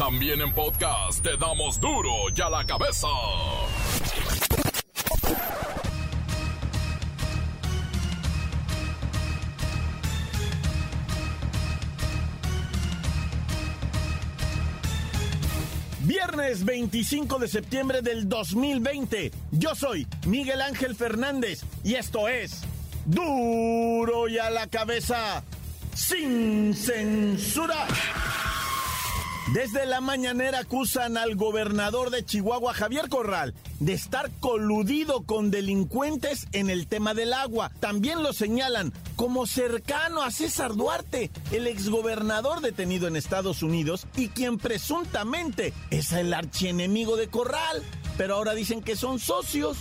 También en podcast te damos duro y a la cabeza. Viernes 25 de septiembre del 2020. Yo soy Miguel Ángel Fernández y esto es Duro y a la cabeza, sin censura. Desde la mañanera acusan al gobernador de Chihuahua, Javier Corral, de estar coludido con delincuentes en el tema del agua. También lo señalan como cercano a César Duarte, el exgobernador detenido en Estados Unidos y quien presuntamente es el archienemigo de Corral. Pero ahora dicen que son socios.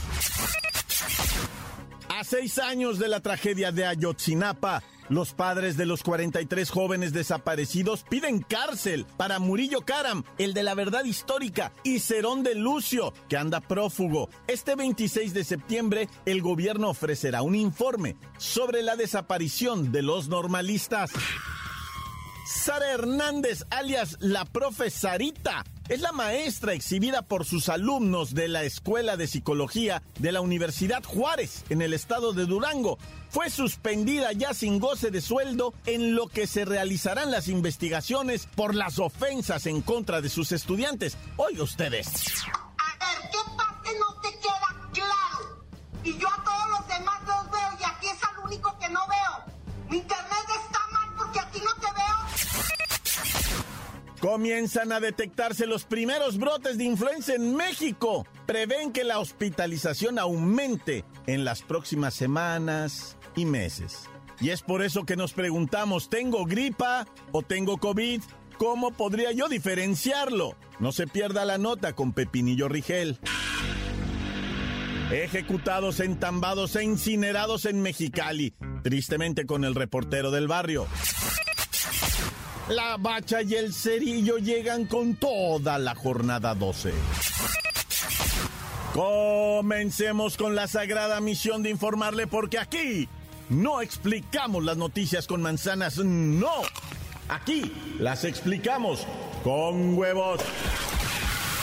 A seis años de la tragedia de Ayotzinapa, los padres de los 43 jóvenes desaparecidos piden cárcel para Murillo Karam, el de la verdad histórica, y Cerón de Lucio, que anda prófugo. Este 26 de septiembre, el gobierno ofrecerá un informe sobre la desaparición de los normalistas. Sara Hernández, alias la profesarita, es la maestra exhibida por sus alumnos de la Escuela de Psicología de la Universidad Juárez, en el estado de Durango. Fue suspendida ya sin goce de sueldo en lo que se realizarán las investigaciones por las ofensas en contra de sus estudiantes. Oiga ustedes. A ver, ¿qué parte Comienzan a detectarse los primeros brotes de influenza en México. Prevén que la hospitalización aumente en las próximas semanas y meses. Y es por eso que nos preguntamos, ¿tengo gripa o tengo COVID? ¿Cómo podría yo diferenciarlo? No se pierda la nota con Pepinillo Rigel. Ejecutados, entambados e incinerados en Mexicali, tristemente con el reportero del barrio. La bacha y el cerillo llegan con toda la jornada 12. Comencemos con la sagrada misión de informarle porque aquí no explicamos las noticias con manzanas, no. Aquí las explicamos con huevos.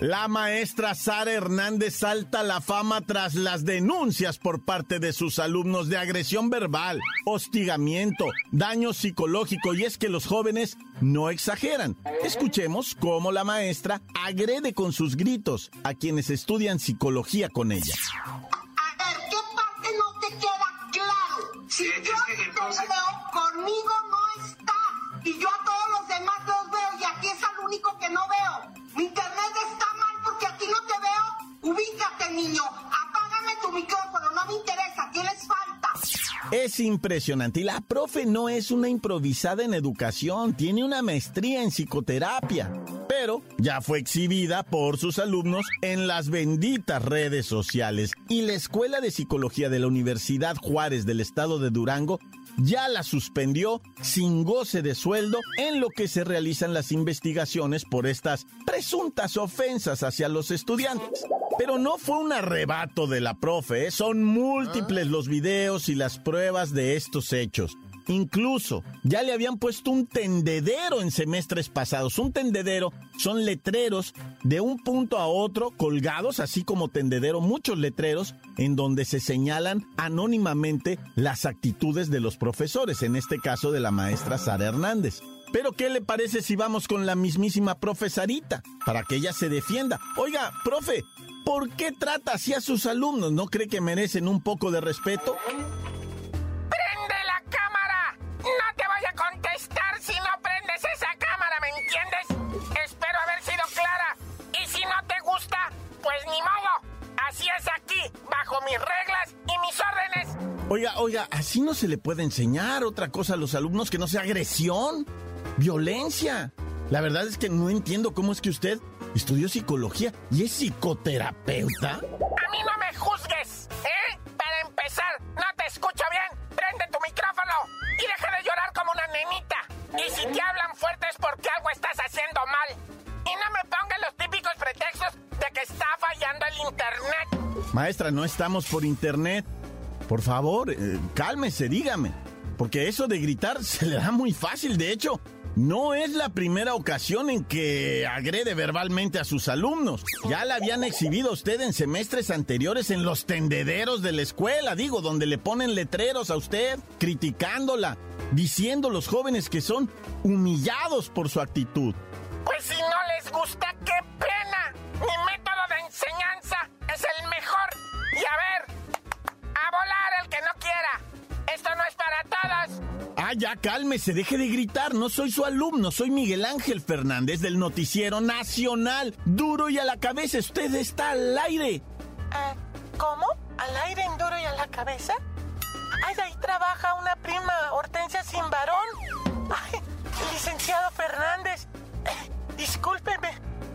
La maestra Sara Hernández salta la fama tras las denuncias por parte de sus alumnos de agresión verbal, hostigamiento, daño psicológico y es que los jóvenes no exageran. Escuchemos cómo la maestra agrede con sus gritos a quienes estudian psicología con ella. Es impresionante y la profe no es una improvisada en educación, tiene una maestría en psicoterapia, pero ya fue exhibida por sus alumnos en las benditas redes sociales y la Escuela de Psicología de la Universidad Juárez del Estado de Durango ya la suspendió sin goce de sueldo en lo que se realizan las investigaciones por estas presuntas ofensas hacia los estudiantes. Pero no fue un arrebato de la profe, ¿eh? son múltiples los videos y las pruebas de estos hechos. Incluso ya le habían puesto un tendedero en semestres pasados. Un tendedero son letreros de un punto a otro colgados, así como tendedero, muchos letreros en donde se señalan anónimamente las actitudes de los profesores, en este caso de la maestra Sara Hernández. Pero ¿qué le parece si vamos con la mismísima profesarita para que ella se defienda? Oiga, profe, ¿por qué trata así a sus alumnos? ¿No cree que merecen un poco de respeto? ¡Prende la cámara! No te voy a contestar si no prendes esa cámara, ¿me entiendes? Espero haber sido clara. Y si no te gusta, pues ni modo. Así es aquí, bajo mis reglas y mis órdenes. Oiga, oiga, así no se le puede enseñar otra cosa a los alumnos que no sea agresión, violencia. La verdad es que no entiendo cómo es que usted estudió psicología y es psicoterapeuta. A mí no me juzgues, ¿eh? Para empezar, no te escucho bien. Prende tu micrófono y deja de llorar como una nenita. Y si te hablan fuerte es porque algo estás haciendo mal. Y no me pongan los típicos pretextos de que está fallando el internet. Maestra, no estamos por internet. Por favor, eh, cálmese, dígame. Porque eso de gritar se le da muy fácil. De hecho, no es la primera ocasión en que agrede verbalmente a sus alumnos. Ya la habían exhibido a usted en semestres anteriores en los tendederos de la escuela, digo, donde le ponen letreros a usted, criticándola, diciendo los jóvenes que son humillados por su actitud. Pues si no les gusta, Ah, ya cálmese, deje de gritar. No soy su alumno, soy Miguel Ángel Fernández del Noticiero Nacional. Duro y a la cabeza, usted está al aire. Ah, ¿Cómo? ¿Al aire en duro y a la cabeza? Ay, ahí trabaja una prima, Hortensia sin varón. Ay, licenciado Fernández, eh, discúlpeme.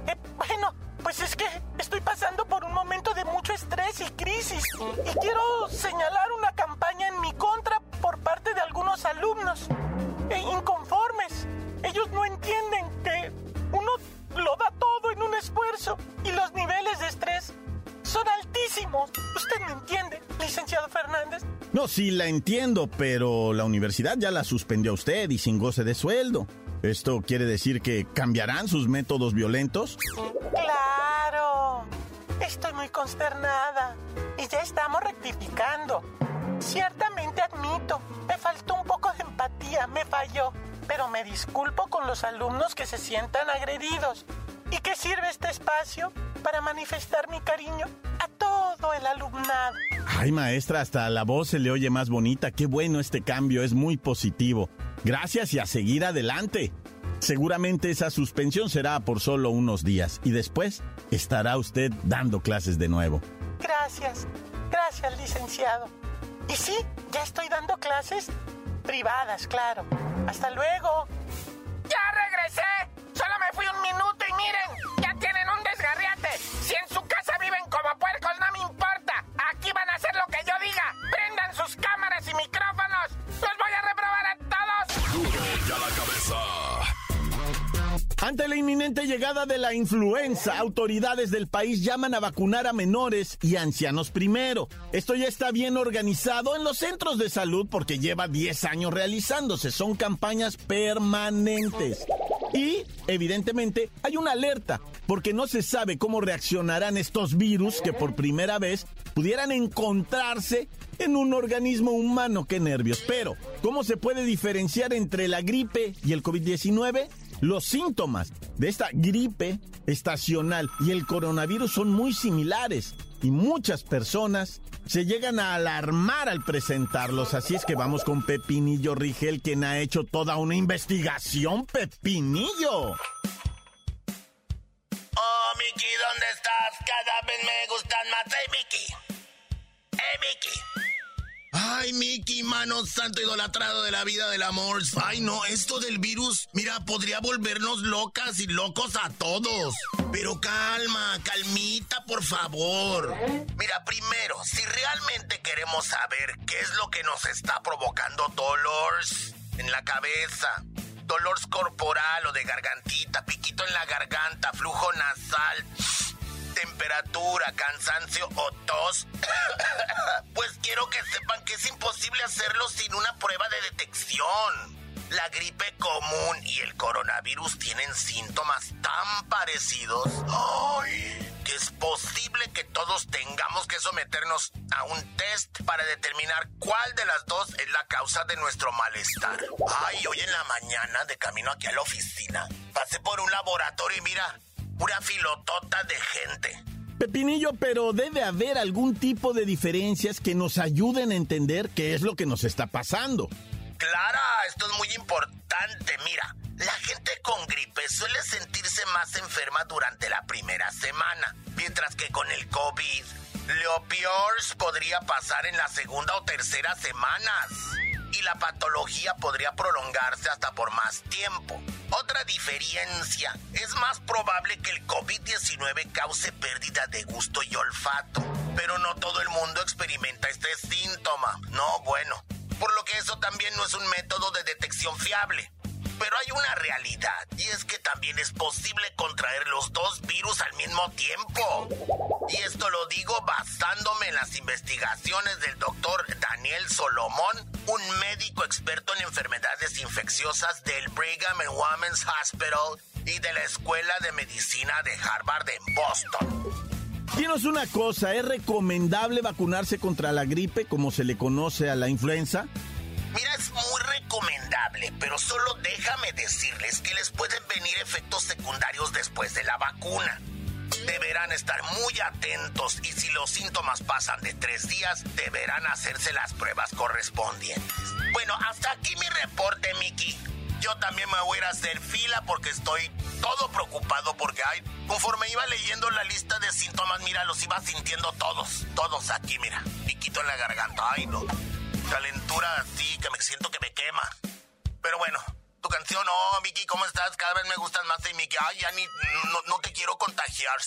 Eh, bueno, pues es que estoy pasando por un momento de mucho estrés y crisis. Y quiero señalar una campaña en mi contra por parte de algunos alumnos eh, inconformes. Ellos no entienden que uno lo da todo en un esfuerzo y los niveles de estrés son altísimos. ¿Usted me entiende, licenciado Fernández? No, sí la entiendo, pero la universidad ya la suspendió a usted y sin goce de sueldo. ¿Esto quiere decir que cambiarán sus métodos violentos? Claro. Estoy muy consternada. Y ya estamos rectificando. Ciertamente me faltó un poco de empatía, me falló. Pero me disculpo con los alumnos que se sientan agredidos. ¿Y qué sirve este espacio? Para manifestar mi cariño a todo el alumnado. Ay, maestra, hasta la voz se le oye más bonita. Qué bueno este cambio, es muy positivo. Gracias y a seguir adelante. Seguramente esa suspensión será por solo unos días y después estará usted dando clases de nuevo. Gracias, gracias, licenciado. Y sí, ya estoy dando clases privadas, claro. Hasta luego. ¡Ya regresé! Solo me fui un minuto y miren, ya tienen un desgarriate. Si en su casa viven como puercos, no me importa. Aquí van a hacer lo que yo diga. Prendan sus cámaras Ante la inminente llegada de la influenza, autoridades del país llaman a vacunar a menores y ancianos primero. Esto ya está bien organizado en los centros de salud porque lleva 10 años realizándose. Son campañas permanentes. Y, evidentemente, hay una alerta, porque no se sabe cómo reaccionarán estos virus que por primera vez pudieran encontrarse en un organismo humano. ¡Qué nervios! Pero, ¿cómo se puede diferenciar entre la gripe y el COVID-19? Los síntomas de esta gripe estacional y el coronavirus son muy similares y muchas personas se llegan a alarmar al presentarlos. Así es que vamos con Pepinillo Rigel, quien ha hecho toda una investigación. Pepinillo. Oh, Mickey, ¿dónde estás? Cada vez me gustan más. ¡Hey, Mickey! ¡Hey, Mickey! Ay, Mickey, mano santo idolatrado de la vida del amor. Ay, no, esto del virus, mira, podría volvernos locas y locos a todos. Pero calma, calmita, por favor. Mira, primero, si realmente queremos saber qué es lo que nos está provocando dolores en la cabeza, dolor corporal o de gargantita, piquito en la garganta, flujo nasal, temperatura, cansancio o tos, pues quiero que sepan que es imposible hacerlo sin una prueba de detección. La gripe común y el coronavirus tienen síntomas tan parecidos ay, que es posible que todos tengamos que someternos a un test para determinar cuál de las dos es la causa de nuestro malestar. Ay, hoy en la mañana, de camino aquí a la oficina, pasé por un laboratorio y mira, pura filotota de gente. Pepinillo, pero debe haber algún tipo de diferencias que nos ayuden a entender qué es lo que nos está pasando. Clara, esto es muy importante. Mira, la gente con gripe suele sentirse más enferma durante la primera semana, mientras que con el COVID, lo peor podría pasar en la segunda o tercera semanas. Y la patología podría prolongarse hasta por más tiempo. Otra diferencia, es más probable que el COVID-19 cause pérdida de gusto y olfato, pero no todo el mundo experimenta este síntoma. No, bueno, por lo que eso también no es un método de detección fiable. Pero hay una realidad, y es que también es posible contraer los dos virus al mismo tiempo. Y esto lo digo basándome en las investigaciones del doctor Daniel Solomón, un médico experto en enfermedades infecciosas del Brigham and Women's Hospital y de la Escuela de Medicina de Harvard en Boston. Dinos una cosa, ¿es recomendable vacunarse contra la gripe como se le conoce a la influenza? Mira, es muy recomendable, pero solo déjame decirles que les pueden venir efectos secundarios después de la vacuna. Deberán estar muy atentos y si los síntomas pasan de tres días, deberán hacerse las pruebas correspondientes. Bueno, hasta aquí mi reporte, Mickey. Yo también me voy a ir a hacer fila porque estoy todo preocupado porque hay, conforme iba leyendo la lista de síntomas, mira, los iba sintiendo todos, todos aquí, mira, piquito en la garganta, ay no calentura así que me siento que me quema. Pero bueno, tu canción, oh, Miki, ¿cómo estás? Cada vez me gustan más y Miki, ay, ya ni, no, te quiero contagiar.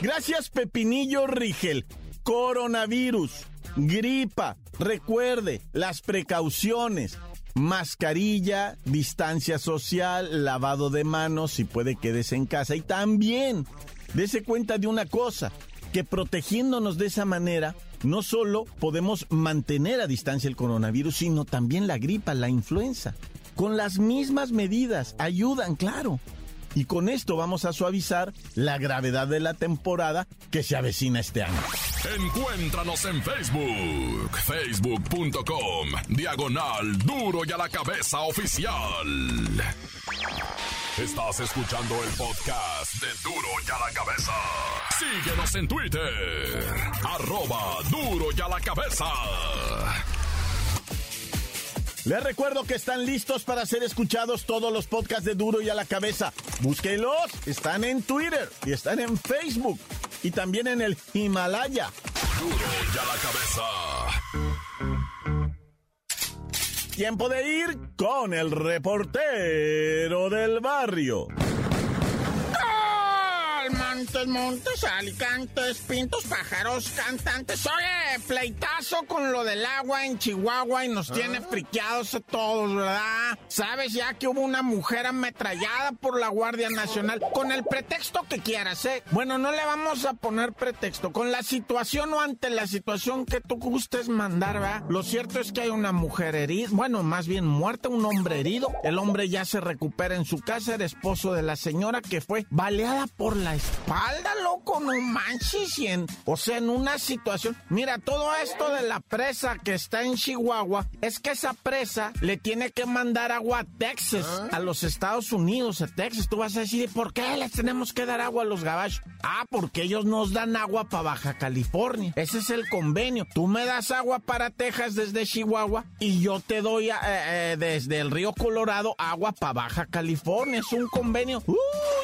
Gracias, Pepinillo Rigel. Coronavirus, gripa, recuerde las precauciones. Mascarilla, distancia social, lavado de manos si puede quedes en casa. Y también, dese cuenta de una cosa, que protegiéndonos de esa manera, no solo podemos mantener a distancia el coronavirus, sino también la gripa, la influenza. Con las mismas medidas, ayudan, claro. Y con esto vamos a suavizar la gravedad de la temporada que se avecina este año. Encuéntranos en Facebook, facebook.com, diagonal duro y a la cabeza oficial. Estás escuchando el podcast de Duro y a la cabeza. Síguenos en Twitter, arroba duro y a la cabeza. Les recuerdo que están listos para ser escuchados todos los podcasts de Duro y a la cabeza. Búsquenlos, están en Twitter y están en Facebook y también en el Himalaya. Duro y a la cabeza. Tiempo de ir con el reportero del barrio. Montes, montes, alicantes, pintos, pájaros, cantantes. Oye, pleitazo con lo del agua en Chihuahua y nos tiene friqueados a todos, ¿verdad? Sabes ya que hubo una mujer ametrallada por la Guardia Nacional con el pretexto que quieras, ¿eh? Bueno, no le vamos a poner pretexto. Con la situación o ante la situación que tú gustes mandar, ¿verdad? Lo cierto es que hay una mujer herida, bueno, más bien muerta, un hombre herido. El hombre ya se recupera en su casa, era esposo de la señora que fue baleada por la espalda, loco, no manches. y en- o sea, en una situación. Mira, todo esto de la presa que está en Chihuahua es que esa presa le tiene que mandar agua a Texas, a los Estados Unidos, a Texas. Tú vas a decir, ¿por qué les tenemos que dar agua a los gabachos? Ah, porque ellos nos dan agua para Baja California. Ese es el convenio. Tú me das agua para Texas desde Chihuahua y yo te doy eh, eh, desde el río Colorado agua para Baja California. Es un convenio. Uh,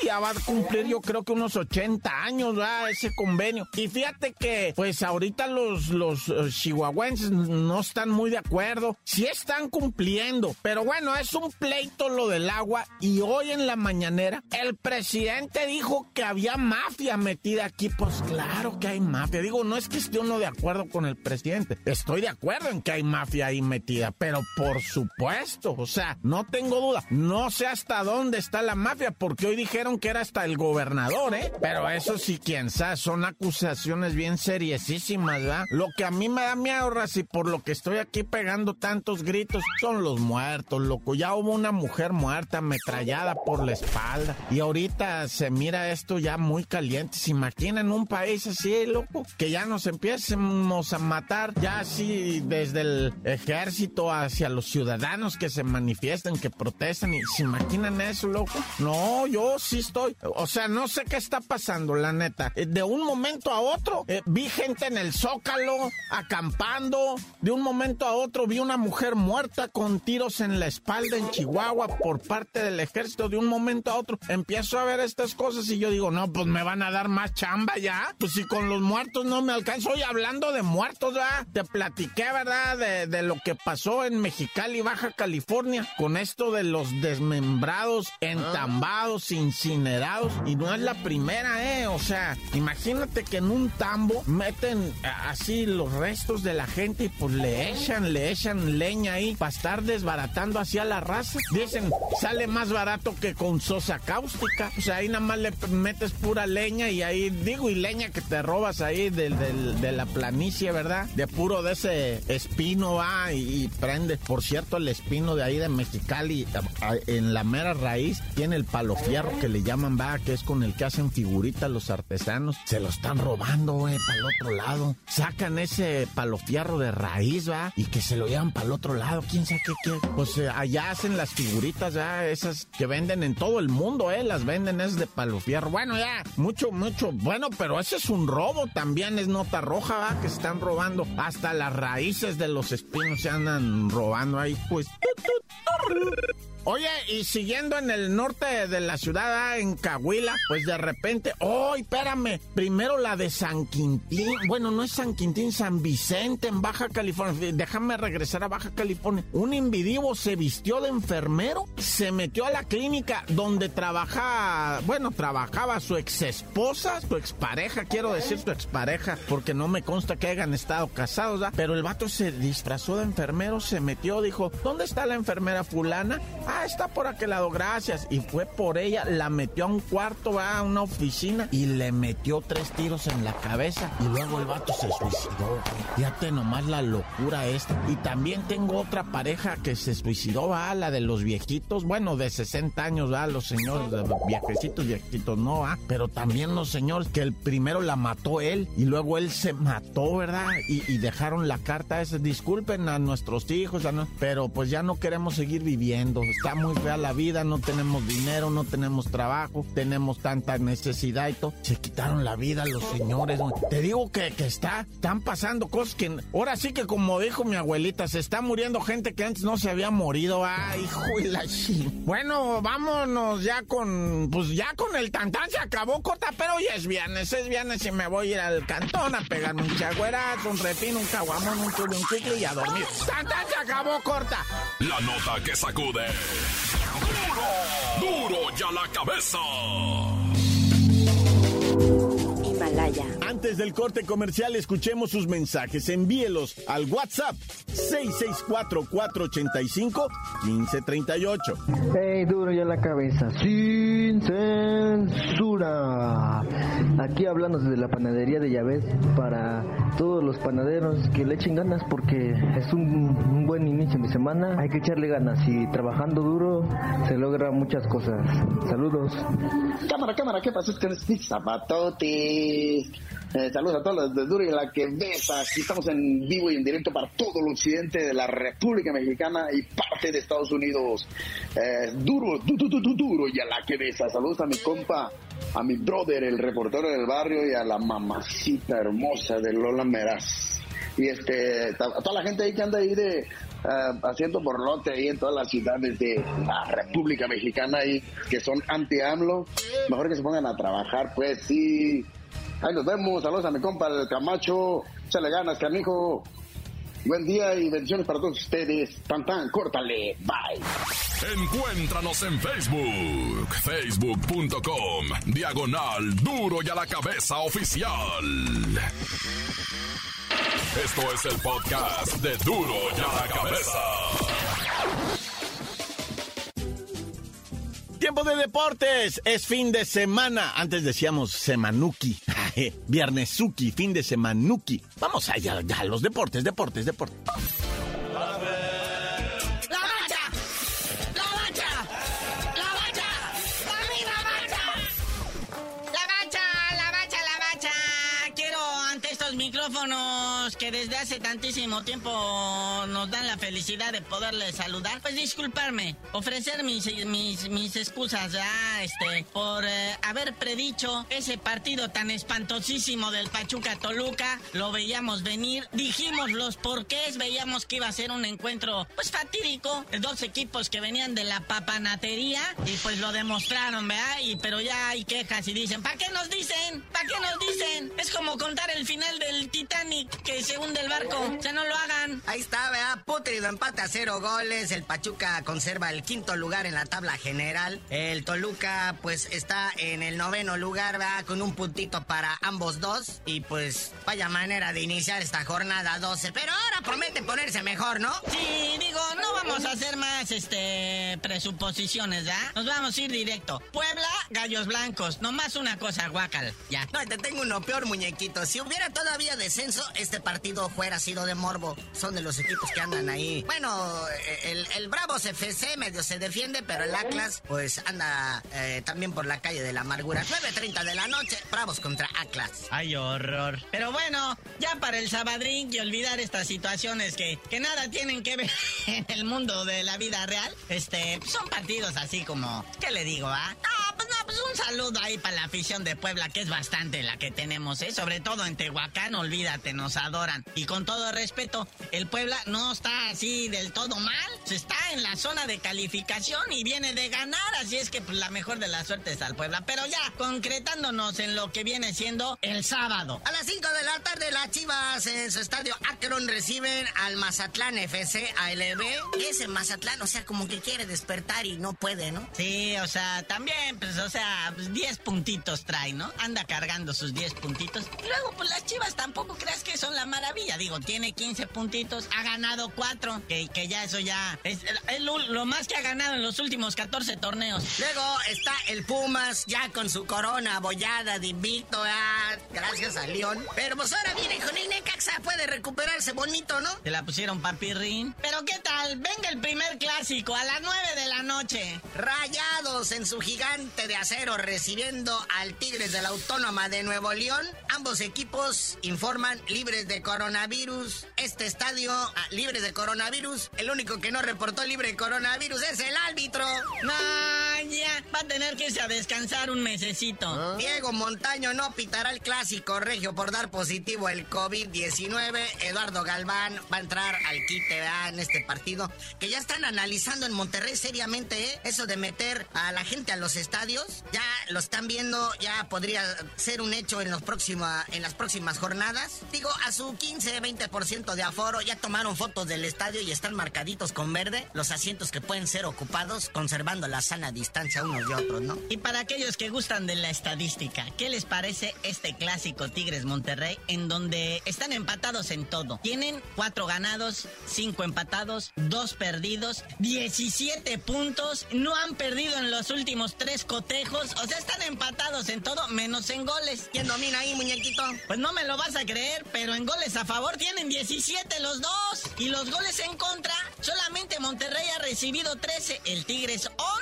ya va a cumplir yo creo que unos 80 años, ¿verdad? Ese convenio. Y fíjate que, pues ahorita los, los eh, chihuahuenses no están muy de acuerdo. Sí están cumpliendo, pero bueno, es un pleito lo del agua. Y hoy en la mañanera, el presidente dijo que había mafia metida aquí. Pues claro que hay mafia. Digo, no es que esté uno de acuerdo con el presidente. Estoy de acuerdo en que hay mafia ahí metida, pero por supuesto, o sea, no tengo duda. No sé hasta dónde está la mafia, porque hoy dijeron que era hasta el gobernador, ¿eh? Pero eso sí, quién sabe, son acusaciones bien seriosísimas, ¿verdad? Lo que a mí me da miedo, y por lo que estoy aquí pegando tantos gritos, son los muertos, loco. Ya hubo una mujer muerta, ametrallada por la espalda. Y ahorita se mira esto ya muy caliente. ¿Se imaginan un país así, loco? Que ya nos empiecemos a matar, ya así desde el ejército hacia los ciudadanos que se manifiesten, que protestan. ¿Y se imaginan eso, loco? No, yo sí estoy. O sea, no sé qué está pasando, la neta. Eh, de un momento a otro, eh, vi gente en el zócalo, acampando. De un momento a otro, vi una mujer muerta con tiros en la espalda en Chihuahua por parte del ejército. De un momento a otro, empiezo a ver estas cosas y yo digo, no, pues me van a dar más chamba ya. Pues si con los muertos no me alcanzo. Hoy hablando de muertos, ¿verdad? Te platiqué, ¿verdad? De, de lo que pasó en Mexicali, Baja California, con esto de los desmembrados, entambados, incinerados. Y no es la primera, ¿eh? O sea, imagínate que en un tambo meten así los restos de la gente y pues le echan, le echan leña ahí para estar desbaratando hacia la raza. Dicen, sale más barato que con sosa cáustica. O sea, ahí nada más le metes pura leña y ahí, digo, y leña que te robas ahí de, la planicie, ¿verdad? De puro de ese espino va y, prende. Por cierto, el espino de ahí de Mexicali, en la mera raíz, tiene el palo fierro que le llaman, va, que es con el que hacen figuritas los artesanos. Se lo están robando, güey, para el otro lado. Sacan ese palo fierro de raíz, va, y que se lo llevan para el otro lado. ¿Quién sabe qué? Pues eh, allá hacen las figuritas, ya, esas que venden en todo el mundo, eh, las venden es de palo fierro. Bueno, ya, mucho, mucho. Bueno, pero ese es un robo también, es nota roja, va, que están robando. Hasta las raíces de los espinos se andan robando ahí, pues. Oye, y siguiendo en el norte de la ciudad, ah, en Cahuila, pues de repente, ¡oh, espérame! Primero la de San Quintín, bueno, no es San Quintín, San Vicente, en Baja California. Déjame regresar a Baja California. Un individuo se vistió de enfermero, se metió a la clínica donde trabaja, bueno, trabajaba su ex esposa, su expareja, quiero decir su expareja, porque no me consta que hayan estado casados, ¿ah? Pero el vato se disfrazó de enfermero, se metió, dijo, ¿dónde está la enfermera fulana? Ah, está por aquel lado, gracias. Y fue por ella, la metió a un cuarto, va a una oficina y le metió tres tiros en la cabeza. Y luego el vato se suicidó. Fíjate nomás la locura esta. Y también tengo otra pareja que se suicidó, va, la de los viejitos. Bueno, de 60 años, va, los señores, viejecitos, viejitos, no, va. Pero también los señores que el primero la mató él y luego él se mató, ¿verdad? Y, dejaron la carta esa. Disculpen a nuestros hijos, pero pues ya no queremos seguir viviendo está muy fea la vida, no tenemos dinero, no tenemos trabajo, tenemos tanta necesidad y todo. Se quitaron la vida los señores. Te digo que, está, están pasando cosas que ahora sí que como dijo mi abuelita, se está muriendo gente que antes no se había morido. Ay, hijo de la Bueno, vámonos ya con, pues ya con el tantán se acabó corta, pero hoy es viernes, es viernes y me voy a ir al cantón a pegarme un chagüerazo, un repino, un caguamón, un chulo, un chicle y a dormir. Tantán se acabó corta. La nota que sacude. ¡Duro! ¡Duro ya la cabeza! Himalaya. Antes del corte comercial, escuchemos sus mensajes. Envíelos al WhatsApp 664-485-1538. ¡Hey, duro ya la cabeza! ¡Sin censura! Aquí hablando desde la panadería de Llaves para todos los panaderos que le echen ganas porque es un, buen inicio de semana. Hay que echarle ganas y trabajando duro se logra muchas cosas. Saludos. Cámara, cámara, ¿qué? Es que mis zapatotes. Eh, saludos a todos los de Duro y la que besa. Aquí estamos en vivo y en directo para todo el occidente de la República Mexicana y parte de Estados Unidos. Eh, duro, duro y a la que besa. Saludos a mi compa, a mi brother, el reportero del barrio y a la mamacita hermosa de Lola Meraz. Y este, a toda la gente ahí que anda ahí de uh, haciendo borlote ahí en todas las ciudades de la República Mexicana y que son anti-AMLO, mejor que se pongan a trabajar, pues sí, Ahí nos vemos. Saludos a mi compa el Camacho. Échale ganas, canijo. Buen día y bendiciones para todos ustedes. Tan tan, córtale. Bye. Encuéntranos en Facebook. Facebook.com. Diagonal Duro y a la cabeza oficial. Esto es el podcast de Duro y a la cabeza. Tiempo de deportes, es fin de semana. Antes decíamos semanuki, viernesuki, fin de semanuki. Vamos allá, ya, los deportes, deportes, deportes. teléfono micrófonos que desde hace tantísimo tiempo nos dan la felicidad de poderles saludar, pues disculparme, ofrecer mis, mis, mis excusas ya, este, por eh, haber predicho ese partido tan espantosísimo del Pachuca Toluca. Lo veíamos venir, dijimos los porqués, veíamos que iba a ser un encuentro, pues fatídico, de dos equipos que venían de la papanatería y pues lo demostraron, ¿verdad? Y, pero ya hay quejas y dicen, ¿para qué nos dicen? ¿Para qué nos dicen? Es como contar el final del Titanic que se hunde el barco. Sea, no lo hagan. Ahí está, ¿verdad? Putrido empate a cero goles. El Pachuca conserva el quinto lugar en la tabla general. El Toluca, pues, está en el noveno lugar, ¿verdad? Con un puntito para ambos dos. Y pues, vaya manera de iniciar esta jornada 12. Pero ahora promete ponerse mejor, ¿no? Sí, hacer más, este, presuposiciones, ¿ya? Nos vamos a ir directo. Puebla, Gallos Blancos. Nomás una cosa, guacal. Ya. No, te tengo uno peor, muñequito. Si hubiera todavía descenso, este partido fuera sido de morbo. Son de los equipos que andan ahí. Bueno, el, el Bravos FC medio se defiende, pero el Atlas, pues anda eh, también por la calle de la amargura. 9.30 de la noche, Bravos contra Atlas. Ay, horror. Pero bueno, ya para el sabadrín y olvidar estas situaciones que, que nada tienen que ver en el mundo de la vida real, este, son partidos así como, ¿qué le digo, ah? No, pues no, pues un saludo ahí para la afición de Puebla, que es bastante la que tenemos, ¿eh? Sobre todo en Tehuacán, olvídate, nos adoran. Y con todo respeto, el Puebla no está así del todo mal, está en la zona de calificación y viene de ganar, así es que pues, la mejor de las suertes al Puebla. Pero ya, concretándonos en lo que viene siendo el sábado. A las 5 de la tarde, las Chivas en su estadio Akron reciben al Mazatlán FC ALB. Ese Mazatlán, o sea, como que quiere despertar y no puede, ¿no? Sí, o sea, también, pues, o sea, 10 pues, puntitos trae, ¿no? Anda cargando sus 10 puntitos. Y luego, pues las Chivas tampoco creas que son la maravilla. Digo, tiene 15 puntitos, ha ganado 4, que, que ya eso ya es, lo, más que ha ganado en los últimos 14 torneos. Luego está el Pumas, ya con su corona abollada de invicto, ah, gracias a León. Pero pues ahora viene con el Necaxa, puede recuperarse bonito, ¿no? Se la pusieron papirrín. Pero ¿qué tal? Venga el primer clásico a las 9 de la noche. Rayados en su gigante de acero recibiendo al Tigres de la Autónoma de Nuevo León. Ambos equipos informan libres de coronavirus. Este estadio, ah, libre de coronavirus. El único que no reportó libre de coronavirus es el árbitro. No, ya. Va a tener que irse a descansar un mesecito. Diego Montaño no pitará el clásico regio por dar positivo el COVID-19. Eduardo Galván va a entrar al quite en este partido. Que ya están analizando en Monterrey seriamente ¿eh? eso de meter a la gente a los estadios. Ya lo están viendo, ya podría ser un hecho en, los en las próximas jornadas. Digo, a su 15-20% de aforo ya tomaron fotos del estadio y están marcaditos con verde los asientos que pueden ser ocupados, conservando la sana distancia unos de otros, ¿no? Y para aquellos que gustan de la estadística, ¿qué les parece este clásico Tigres Monterrey en donde están empatados en todo? Tienen cuatro ganados, cinco empatados, dos perdidos, 17 puntos, no han perdido en los últimos tres cotejos, o sea, están empatados en todo menos en goles. ¿Quién domina ahí, Pues no me lo vas a creer, pero en goles a favor tienen 17 los dos y los goles en contra solamente Monterrey ha recibido 13, el Tigres 11.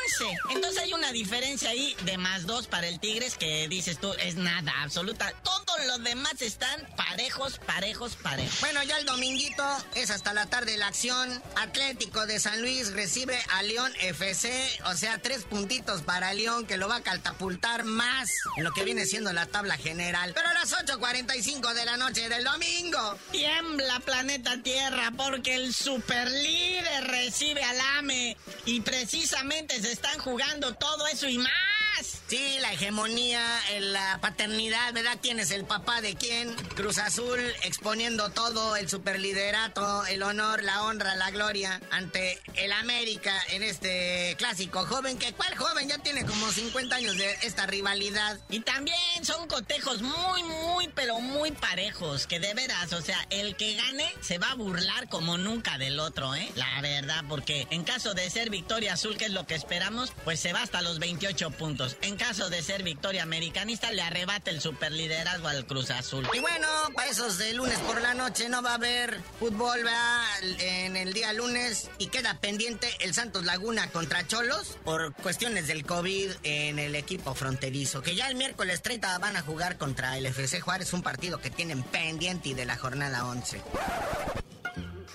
Entonces hay una diferencia ahí de más dos para el Tigres que dices tú es nada, absoluta. Todos los demás están parejos, parejos, parejos. Bueno, ya el dominguito es hasta la tarde la acción. Atlético de San Luis recibe a León FC, o sea, tres puntitos para León que lo va a catapultar más en lo que viene siendo la tabla general. Pero a las 8.45 de la noche del domingo. Tiembla planeta Tierra porque el superlíder recibe al AME y precisamente se están jugando todo eso y más. Sí, la hegemonía, la paternidad, ¿verdad? ¿Quién es el papá de quién? Cruz Azul exponiendo todo, el superliderato, el honor, la honra, la gloria ante el América en este clásico joven, que cuál joven ya tiene como 50 años de esta rivalidad. Y también son cotejos muy, muy, pero muy parejos, que de veras, o sea, el que gane se va a burlar como nunca del otro, ¿eh? La verdad, porque en caso de ser victoria azul, que es lo que esperamos, pues se va hasta los 28 puntos. En caso de ser victoria americanista, le arrebate el superliderazgo al Cruz Azul. Y bueno, para esos de lunes por la noche no va a haber fútbol, ¿verdad? En el día lunes y queda pendiente el Santos Laguna contra Cholos por cuestiones del COVID en el equipo fronterizo, que ya el miércoles 30 van a jugar contra el FC Juárez, un partido que tienen pendiente y de la jornada 11.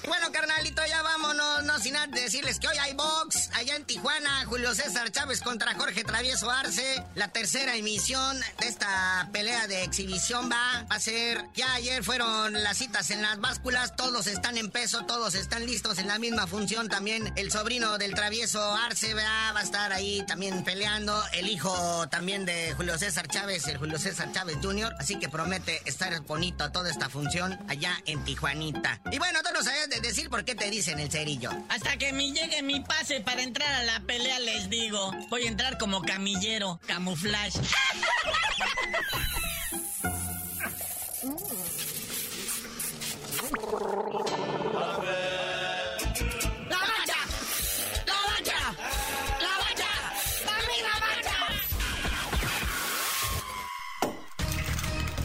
Bueno, carnalito, ya vámonos, no sin antes decirles que hoy hay box allá en Tijuana, Julio César Chávez contra Jorge Travieso Arce. La tercera emisión de esta pelea de exhibición va a ser, ya ayer fueron las citas en las básculas, todos están en peso, todos están listos en la misma función. También el sobrino del Travieso Arce va a estar ahí también peleando, el hijo también de Julio César Chávez, el Julio César Chávez Jr., así que promete estar bonito toda esta función allá en Tijuanita. Y bueno, todos sabes de decir por qué te dicen el cerillo. Hasta que me llegue mi pase para entrar a la pelea, les digo. Voy a entrar como camillero, camuflaje. ¡La mancha! ¡La mancha! ¡La mancha! ¡Dame la mancha!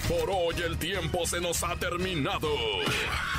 Por hoy el tiempo se nos ha terminado.